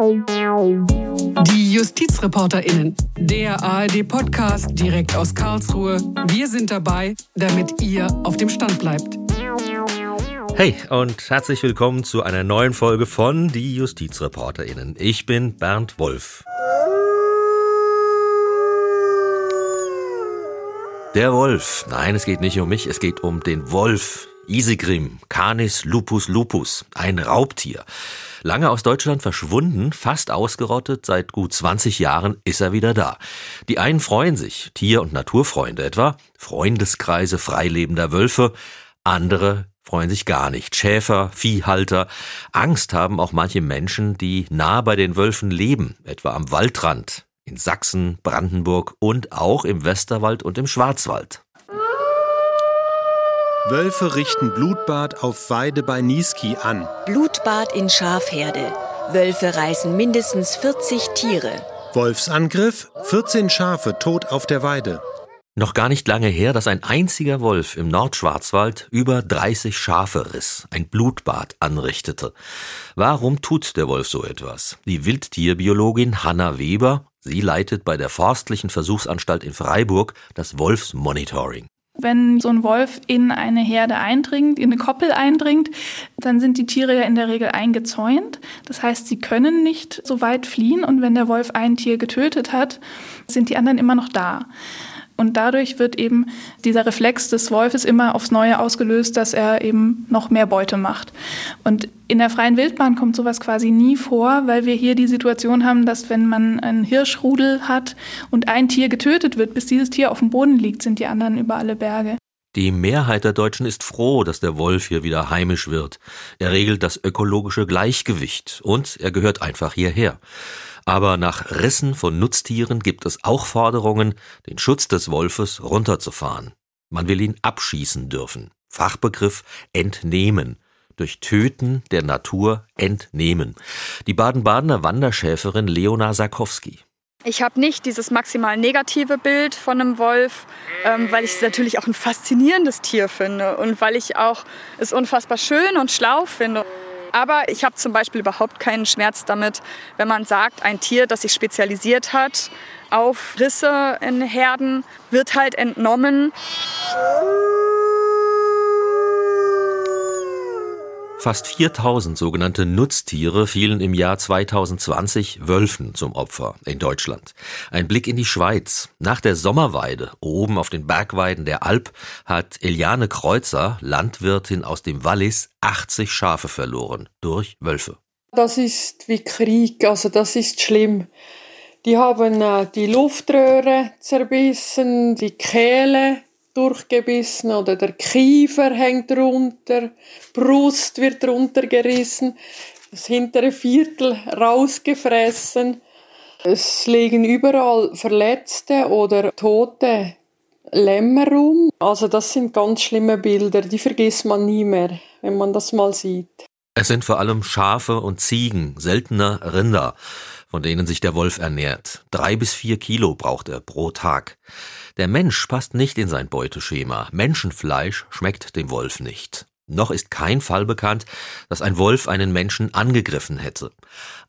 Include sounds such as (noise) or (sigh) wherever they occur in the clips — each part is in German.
Die JustizreporterInnen, der ARD-Podcast direkt aus Karlsruhe. Wir sind dabei, damit ihr auf dem Stand bleibt. Hey und herzlich willkommen zu einer neuen Folge von Die JustizreporterInnen. Ich bin Bernd Wolf. Der Wolf. Nein, es geht nicht um mich, es geht um den Wolf. Isegrim, Canis lupus lupus, ein Raubtier. Lange aus Deutschland verschwunden, fast ausgerottet, seit gut 20 Jahren ist er wieder da. Die einen freuen sich, Tier- und Naturfreunde etwa, Freundeskreise freilebender Wölfe, andere freuen sich gar nicht. Schäfer, Viehhalter, Angst haben auch manche Menschen, die nah bei den Wölfen leben, etwa am Waldrand, in Sachsen, Brandenburg und auch im Westerwald und im Schwarzwald. Wölfe richten Blutbad auf Weide bei Niesky an. Blutbad in Schafherde. Wölfe reißen mindestens 40 Tiere. Wolfsangriff, 14 Schafe tot auf der Weide. Noch gar nicht lange her, dass ein einziger Wolf im Nordschwarzwald über 30 Schafe riss, ein Blutbad anrichtete. Warum tut der Wolf so etwas? Die Wildtierbiologin Hanna Weber, sie leitet bei der Forstlichen Versuchsanstalt in Freiburg das Wolfsmonitoring. Wenn so ein Wolf in eine Herde eindringt, in eine Koppel eindringt, dann sind die Tiere ja in der Regel eingezäunt. Das heißt, sie können nicht so weit fliehen und wenn der Wolf ein Tier getötet hat, sind die anderen immer noch da. Und dadurch wird eben dieser Reflex des Wolfes immer aufs Neue ausgelöst, dass er eben noch mehr Beute macht. Und in der freien Wildbahn kommt sowas quasi nie vor, weil wir hier die Situation haben, dass wenn man einen Hirschrudel hat und ein Tier getötet wird, bis dieses Tier auf dem Boden liegt, sind die anderen über alle Berge. Die Mehrheit der Deutschen ist froh, dass der Wolf hier wieder heimisch wird. Er regelt das ökologische Gleichgewicht und er gehört einfach hierher. Aber nach Rissen von Nutztieren gibt es auch Forderungen, den Schutz des Wolfes runterzufahren. Man will ihn abschießen dürfen. Fachbegriff entnehmen. Durch Töten der Natur entnehmen. Die Baden-Badener Wanderschäferin Leona Sarkowski. Ich habe nicht dieses maximal negative Bild von einem Wolf, ähm, weil ich es natürlich auch ein faszinierendes Tier finde und weil ich auch es unfassbar schön und schlau finde. Aber ich habe zum Beispiel überhaupt keinen Schmerz damit, wenn man sagt, ein Tier, das sich spezialisiert hat auf Risse in Herden, wird halt entnommen. Fast 4000 sogenannte Nutztiere fielen im Jahr 2020 Wölfen zum Opfer in Deutschland. Ein Blick in die Schweiz. Nach der Sommerweide oben auf den Bergweiden der Alp hat Eliane Kreuzer, Landwirtin aus dem Wallis, 80 Schafe verloren durch Wölfe. Das ist wie Krieg, also das ist schlimm. Die haben äh, die Luftröhre zerbissen, die Kehle durchgebissen oder der Kiefer hängt runter, Brust wird runtergerissen, das hintere Viertel rausgefressen. Es liegen überall verletzte oder tote Lämmer rum. Also das sind ganz schlimme Bilder, die vergisst man nie mehr, wenn man das mal sieht. Es sind vor allem Schafe und Ziegen, seltener Rinder, von denen sich der Wolf ernährt. Drei bis vier Kilo braucht er pro Tag. Der Mensch passt nicht in sein Beuteschema. Menschenfleisch schmeckt dem Wolf nicht. Noch ist kein Fall bekannt, dass ein Wolf einen Menschen angegriffen hätte.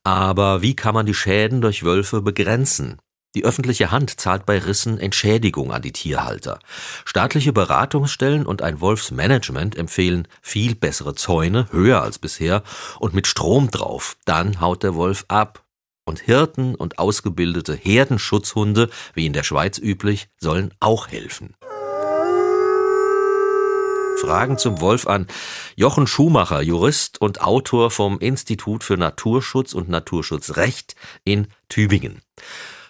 Aber wie kann man die Schäden durch Wölfe begrenzen? Die öffentliche Hand zahlt bei Rissen Entschädigung an die Tierhalter. Staatliche Beratungsstellen und ein Wolfsmanagement empfehlen viel bessere Zäune, höher als bisher, und mit Strom drauf. Dann haut der Wolf ab. Und Hirten und ausgebildete Herdenschutzhunde, wie in der Schweiz üblich, sollen auch helfen. Fragen zum Wolf an Jochen Schumacher, Jurist und Autor vom Institut für Naturschutz und Naturschutzrecht in Tübingen.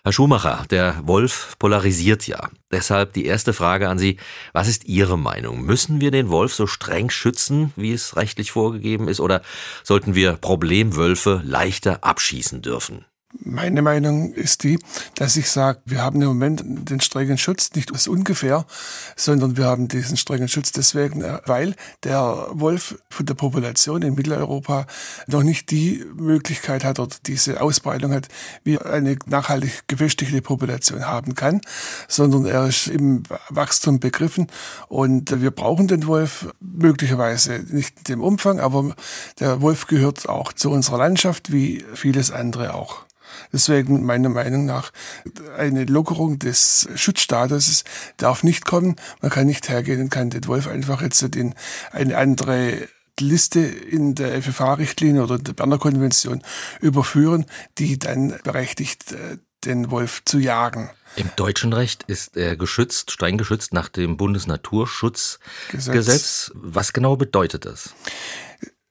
Herr Schumacher, der Wolf polarisiert ja. Deshalb die erste Frage an Sie. Was ist Ihre Meinung? Müssen wir den Wolf so streng schützen, wie es rechtlich vorgegeben ist, oder sollten wir Problemwölfe leichter abschießen dürfen? Meine Meinung ist die, dass ich sage, wir haben im Moment den strengen Schutz nicht aus ungefähr, sondern wir haben diesen strengen Schutz deswegen, weil der Wolf von der Population in Mitteleuropa noch nicht die Möglichkeit hat oder diese Ausbreitung hat, wie eine nachhaltig gefestigte Population haben kann, sondern er ist im Wachstum begriffen und wir brauchen den Wolf möglicherweise nicht in dem Umfang, aber der Wolf gehört auch zu unserer Landschaft wie vieles andere auch. Deswegen meiner Meinung nach eine Lockerung des Schutzstatus darf nicht kommen. Man kann nicht hergehen und kann den Wolf einfach jetzt in eine andere Liste in der FFH-Richtlinie oder der Berner Konvention überführen, die dann berechtigt, äh, den Wolf zu jagen. Im deutschen Recht ist er geschützt, streng geschützt nach dem Bundesnaturschutzgesetz. Gesetz. Was genau bedeutet das?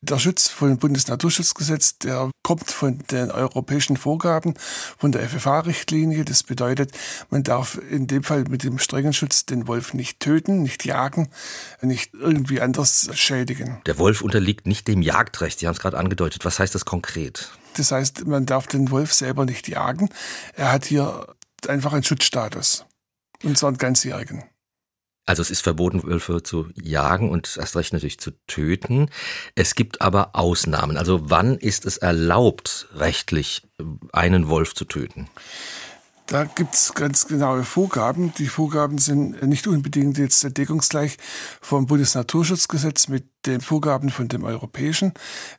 Der Schutz von Bundesnaturschutzgesetz, der kommt von den europäischen Vorgaben, von der FFH-Richtlinie. Das bedeutet, man darf in dem Fall mit dem strengen Schutz den Wolf nicht töten, nicht jagen, nicht irgendwie anders schädigen. Der Wolf unterliegt nicht dem Jagdrecht. Sie haben es gerade angedeutet. Was heißt das konkret? Das heißt, man darf den Wolf selber nicht jagen. Er hat hier einfach einen Schutzstatus. Und zwar einen ganzjährigen. Also es ist verboten, Wölfe zu jagen und erst recht natürlich zu töten. Es gibt aber Ausnahmen. Also wann ist es erlaubt, rechtlich einen Wolf zu töten? Da gibt es ganz genaue Vorgaben. Die Vorgaben sind nicht unbedingt jetzt deckungsgleich vom Bundesnaturschutzgesetz mit den Vorgaben von dem europäischen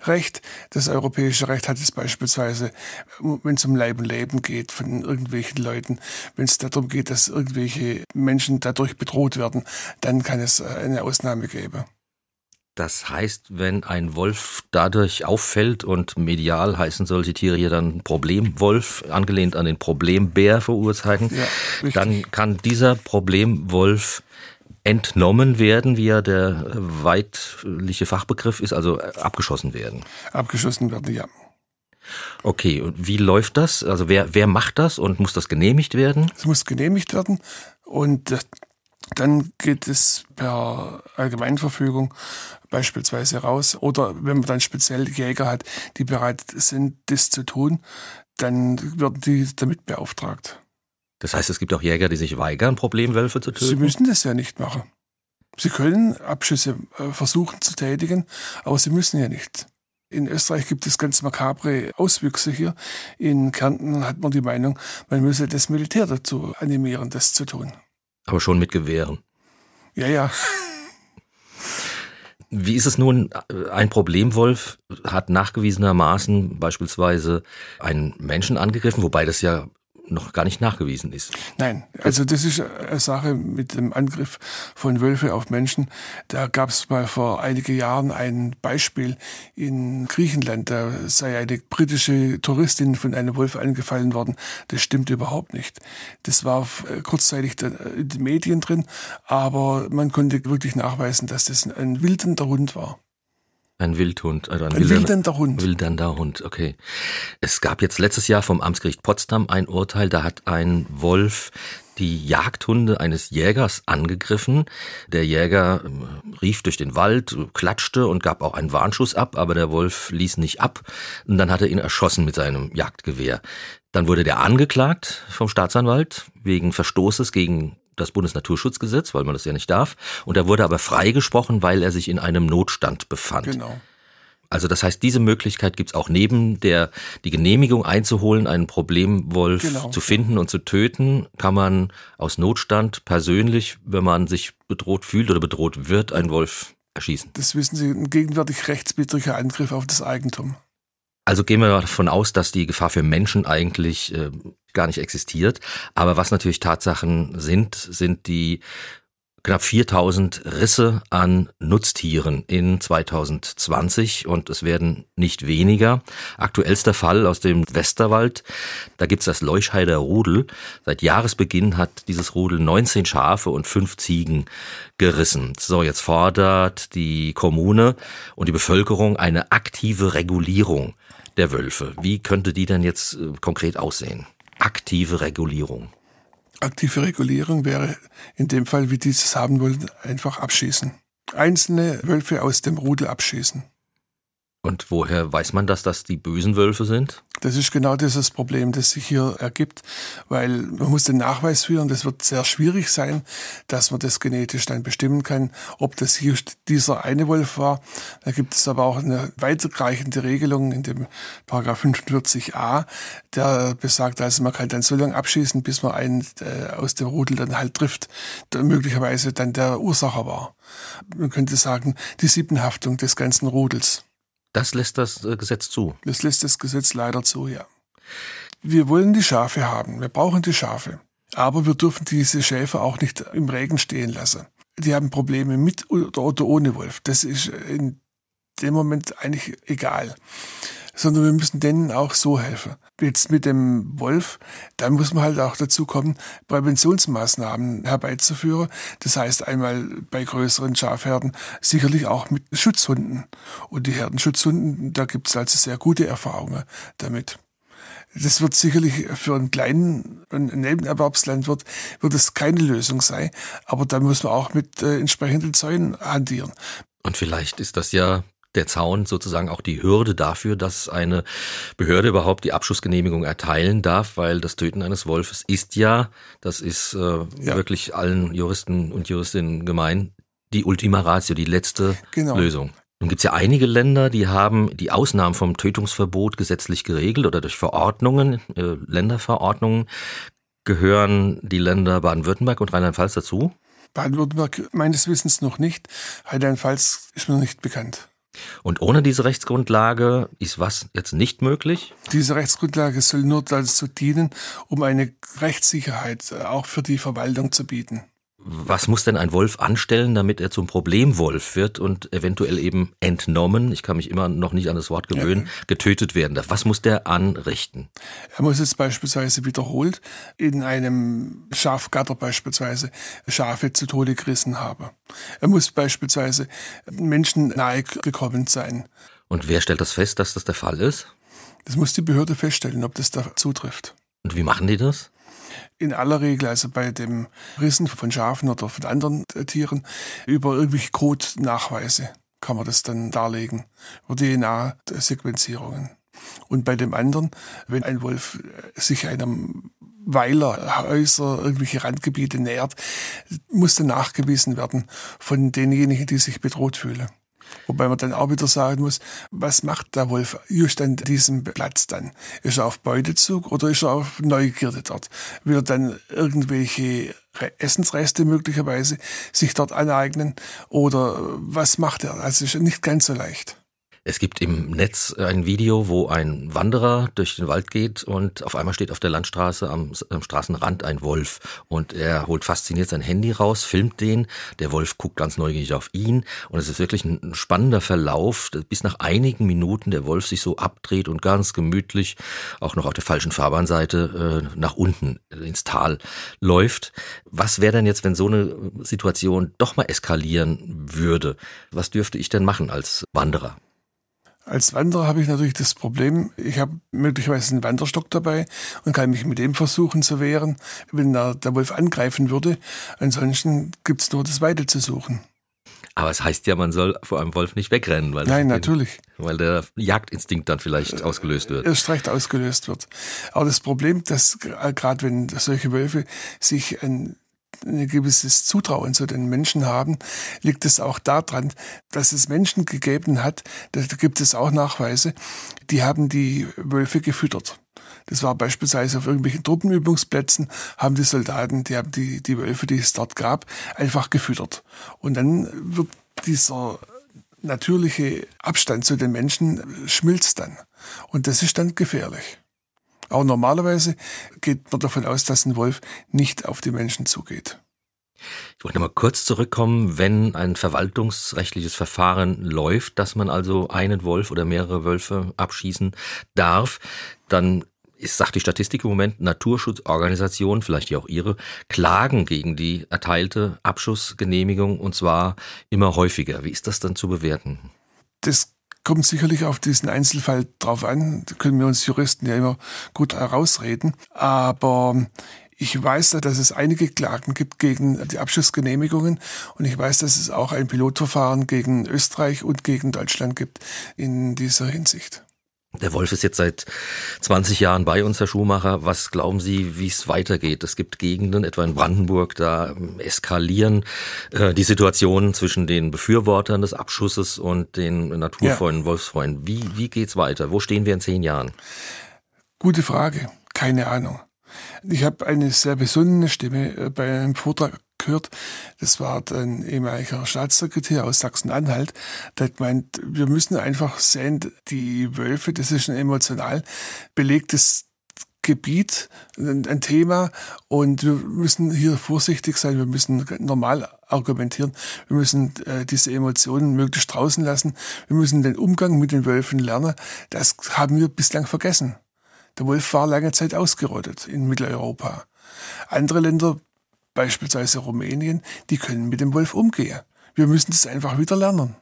Recht. Das europäische Recht hat es beispielsweise, wenn es um Leib und Leben geht von irgendwelchen Leuten, wenn es darum geht, dass irgendwelche Menschen dadurch bedroht werden, dann kann es eine Ausnahme geben. Das heißt, wenn ein Wolf dadurch auffällt und medial heißen solche Tiere hier dann Problemwolf, angelehnt an den Problembär verursachen, ja, dann kann dieser Problemwolf entnommen werden, wie ja der weitliche Fachbegriff ist, also abgeschossen werden. Abgeschossen werden, ja. Okay, und wie läuft das? Also wer, wer macht das und muss das genehmigt werden? Es muss genehmigt werden und dann geht es per Allgemeinverfügung beispielsweise raus. Oder wenn man dann speziell Jäger hat, die bereit sind, das zu tun, dann werden die damit beauftragt. Das heißt, es gibt auch Jäger, die sich weigern, Problemwölfe zu töten? Sie müssen das ja nicht machen. Sie können Abschüsse äh, versuchen zu tätigen, aber sie müssen ja nicht. In Österreich gibt es ganz makabre Auswüchse hier. In Kärnten hat man die Meinung, man müsse das Militär dazu animieren, das zu tun. Aber schon mit Gewehren. Ja, ja. Wie ist es nun? Ein Problemwolf hat nachgewiesenermaßen beispielsweise einen Menschen angegriffen, wobei das ja noch gar nicht nachgewiesen ist. Nein, also das ist eine Sache mit dem Angriff von Wölfe auf Menschen. Da gab es mal vor einigen Jahren ein Beispiel in Griechenland. Da sei eine britische Touristin von einem Wolf angefallen worden. Das stimmt überhaupt nicht. Das war kurzzeitig in den Medien drin, aber man konnte wirklich nachweisen, dass das ein wildender Hund war. Ein Wildhund, also ein, ein wildernder Hund. Wildernder Hund, okay. Es gab jetzt letztes Jahr vom Amtsgericht Potsdam ein Urteil, da hat ein Wolf die Jagdhunde eines Jägers angegriffen. Der Jäger ähm, rief durch den Wald, klatschte und gab auch einen Warnschuss ab, aber der Wolf ließ nicht ab und dann hat er ihn erschossen mit seinem Jagdgewehr. Dann wurde der angeklagt vom Staatsanwalt wegen Verstoßes gegen das Bundesnaturschutzgesetz, weil man das ja nicht darf. Und er wurde aber freigesprochen, weil er sich in einem Notstand befand. Genau. Also das heißt, diese Möglichkeit gibt's auch neben der die Genehmigung einzuholen, einen Problemwolf genau. zu finden und zu töten, kann man aus Notstand persönlich, wenn man sich bedroht fühlt oder bedroht wird, einen Wolf erschießen. Das wissen Sie, ein gegenwärtig rechtswidriger Angriff auf das Eigentum. Also gehen wir davon aus, dass die Gefahr für Menschen eigentlich äh, gar nicht existiert. Aber was natürlich Tatsachen sind, sind die knapp 4000 Risse an Nutztieren in 2020 und es werden nicht weniger. Aktuellster Fall aus dem Westerwald, da gibt's das Leuschheider Rudel. Seit Jahresbeginn hat dieses Rudel 19 Schafe und 5 Ziegen gerissen. So, jetzt fordert die Kommune und die Bevölkerung eine aktive Regulierung der Wölfe. Wie könnte die denn jetzt äh, konkret aussehen? Aktive Regulierung. Aktive Regulierung wäre in dem Fall, wie die es haben wollen, einfach abschießen. Einzelne Wölfe aus dem Rudel abschießen. Und woher weiß man, dass das die bösen Wölfe sind? Das ist genau dieses Problem, das sich hier ergibt, weil man muss den Nachweis führen. Das wird sehr schwierig sein, dass man das genetisch dann bestimmen kann, ob das hier dieser eine Wolf war. Da gibt es aber auch eine weiterreichende Regelung in dem Paragraph 45a, der besagt, also man kann dann so lange abschießen, bis man einen äh, aus dem Rudel dann halt trifft, der möglicherweise dann der Ursacher war. Man könnte sagen, die Siebenhaftung des ganzen Rudels. Das lässt das äh, Gesetz zu. Das lässt das Gesetz leider zu, ja. Wir wollen die Schafe haben. Wir brauchen die Schafe. Aber wir dürfen diese Schäfer auch nicht im Regen stehen lassen. Die haben Probleme mit oder ohne Wolf. Das ist in dem Moment eigentlich egal sondern wir müssen denen auch so helfen. Jetzt mit dem Wolf, da muss man halt auch dazu kommen, Präventionsmaßnahmen herbeizuführen. Das heißt einmal bei größeren Schafherden sicherlich auch mit Schutzhunden. Und die Herdenschutzhunden, da gibt es also sehr gute Erfahrungen damit. Das wird sicherlich für einen kleinen Nebenerwerbslandwirt wird es keine Lösung sein, aber da muss man auch mit äh, entsprechenden Zäunen hantieren. Und vielleicht ist das ja der Zaun sozusagen auch die Hürde dafür, dass eine Behörde überhaupt die Abschussgenehmigung erteilen darf, weil das Töten eines Wolfes ist ja, das ist äh, ja. wirklich allen Juristen und Juristinnen gemein, die Ultima Ratio, die letzte genau. Lösung. Nun gibt es ja einige Länder, die haben die Ausnahmen vom Tötungsverbot gesetzlich geregelt oder durch Verordnungen, äh, Länderverordnungen. Gehören die Länder Baden-Württemberg und Rheinland-Pfalz dazu? Baden-Württemberg meines Wissens noch nicht. Rheinland-Pfalz ist mir nicht bekannt. Und ohne diese Rechtsgrundlage ist was jetzt nicht möglich? Diese Rechtsgrundlage soll nur dazu dienen, um eine Rechtssicherheit äh, auch für die Verwaltung zu bieten. Was muss denn ein Wolf anstellen, damit er zum Problemwolf wird und eventuell eben entnommen, ich kann mich immer noch nicht an das Wort gewöhnen, getötet werden darf? Was muss der anrichten? Er muss jetzt beispielsweise wiederholt in einem Schafgatter beispielsweise Schafe zu Tode gerissen haben. Er muss beispielsweise Menschen nahe gekommen sein. Und wer stellt das fest, dass das der Fall ist? Das muss die Behörde feststellen, ob das da zutrifft. Und wie machen die das? In aller Regel, also bei dem Rissen von Schafen oder von anderen Tieren, über irgendwelche Code-Nachweise kann man das dann darlegen, über DNA-Sequenzierungen. Und bei dem anderen, wenn ein Wolf sich einem Weiler, Häuser, irgendwelche Randgebiete nähert, muss dann nachgewiesen werden von denjenigen, die sich bedroht fühlen. Wobei man dann auch wieder sagen muss, was macht der Wolf just an diesem Platz dann? Ist er auf Beutezug oder ist er auf Neugierde dort? Will er dann irgendwelche Essensreste möglicherweise sich dort aneignen oder was macht er? Also ist nicht ganz so leicht. Es gibt im Netz ein Video, wo ein Wanderer durch den Wald geht und auf einmal steht auf der Landstraße am, am, Straßenrand ein Wolf und er holt fasziniert sein Handy raus, filmt den. Der Wolf guckt ganz neugierig auf ihn und es ist wirklich ein spannender Verlauf, bis nach einigen Minuten der Wolf sich so abdreht und ganz gemütlich auch noch auf der falschen Fahrbahnseite äh, nach unten ins Tal läuft. Was wäre denn jetzt, wenn so eine Situation doch mal eskalieren würde? Was dürfte ich denn machen als Wanderer? Als Wanderer habe ich natürlich das Problem, ich habe möglicherweise einen Wanderstock dabei und kann mich mit dem versuchen zu wehren, wenn der, der Wolf angreifen würde. Ansonsten gibt es nur das Weide zu suchen. Aber es heißt ja, man soll vor einem Wolf nicht wegrennen, weil, Nein, natürlich. weil der Jagdinstinkt dann vielleicht ausgelöst wird. Erst recht ausgelöst wird. Aber das Problem, dass gerade wenn solche Wölfe sich ein ein gewisses Zutrauen zu den Menschen haben, liegt es auch daran, dass es Menschen gegeben hat, da gibt es auch Nachweise, die haben die Wölfe gefüttert. Das war beispielsweise auf irgendwelchen Truppenübungsplätzen, haben die Soldaten, die haben die, die Wölfe, die es dort gab, einfach gefüttert. Und dann wird dieser natürliche Abstand zu den Menschen schmilzt dann. Und das ist dann gefährlich. Aber normalerweise geht man davon aus, dass ein Wolf nicht auf die Menschen zugeht. Ich wollte mal kurz zurückkommen, wenn ein verwaltungsrechtliches Verfahren läuft, dass man also einen Wolf oder mehrere Wölfe abschießen darf, dann ist, sagt die Statistik im Moment, Naturschutzorganisationen, vielleicht ja auch ihre, klagen gegen die erteilte Abschussgenehmigung und zwar immer häufiger. Wie ist das dann zu bewerten? Das kommt sicherlich auf diesen Einzelfall drauf an. Da können wir uns Juristen ja immer gut herausreden. Aber ich weiß, dass es einige Klagen gibt gegen die Abschussgenehmigungen und ich weiß, dass es auch ein Pilotverfahren gegen Österreich und gegen Deutschland gibt in dieser Hinsicht. Der Wolf ist jetzt seit 20 Jahren bei uns, Herr Schumacher. Was glauben Sie, wie es weitergeht? Es gibt Gegenden, etwa in Brandenburg, da eskalieren äh, die Situationen zwischen den Befürwortern des Abschusses und den naturvollen ja. Wolfsfreunden. Wie, wie geht's weiter? Wo stehen wir in zehn Jahren? Gute Frage. Keine Ahnung. Ich habe eine sehr besonnene Stimme äh, bei einem Vortrag gehört. Das war ein ehemaliger Staatssekretär aus Sachsen-Anhalt. Der hat gemeint, wir müssen einfach sehen, die Wölfe, das ist ein emotional belegtes Gebiet, ein Thema und wir müssen hier vorsichtig sein, wir müssen normal argumentieren, wir müssen äh, diese Emotionen möglichst draußen lassen, wir müssen den Umgang mit den Wölfen lernen. Das haben wir bislang vergessen. Der Wolf war lange Zeit ausgerottet in Mitteleuropa. Andere Länder beispielsweise Rumänien, die können mit dem Wolf umgehen. Wir müssen das einfach wieder lernen.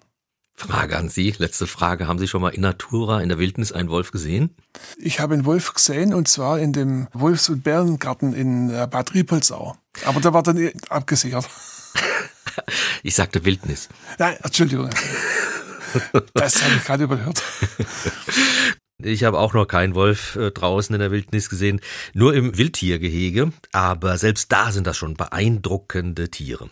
Frage an Sie, letzte Frage. Haben Sie schon mal in Natura, in der Wildnis, einen Wolf gesehen? Ich habe einen Wolf gesehen und zwar in dem Wolfs- und Bärengarten in äh, Bad Riepolsau. Aber der war dann eh abgesichert. (laughs) Ich sagte Wildnis. Nein, Entschuldigung. Das habe ich gerade überhört. (laughs) Ich habe auch noch keinen Wolf äh, draußen in der Wildnis gesehen, nur im Wildtiergehege, aber selbst da sind das schon beeindruckende Tiere.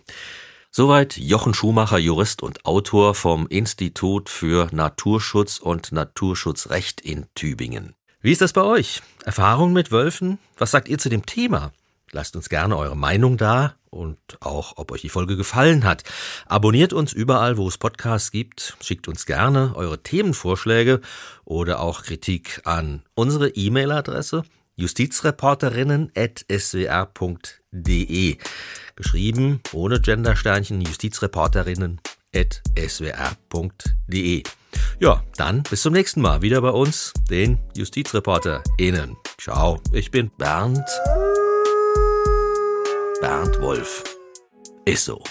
Soweit Jochen Schumacher, Jurist und Autor vom Institut für Naturschutz und Naturschutzrecht in Tübingen. Wie ist das bei euch? Erfahrung mit Wölfen? Was sagt ihr zu dem Thema? Lasst uns gerne eure Meinung da und auch, ob euch die Folge gefallen hat. Abonniert uns überall, wo es Podcasts gibt. Schickt uns gerne eure Themenvorschläge oder auch Kritik an unsere E-Mail-Adresse justizreporterinnen.swr.de. Geschrieben ohne Gendersternchen justizreporterinnen.swr.de. Ja, dann bis zum nächsten Mal wieder bei uns, den JustizreporterInnen. Ciao, ich bin Bernd. Bernd Wolf. Ist so.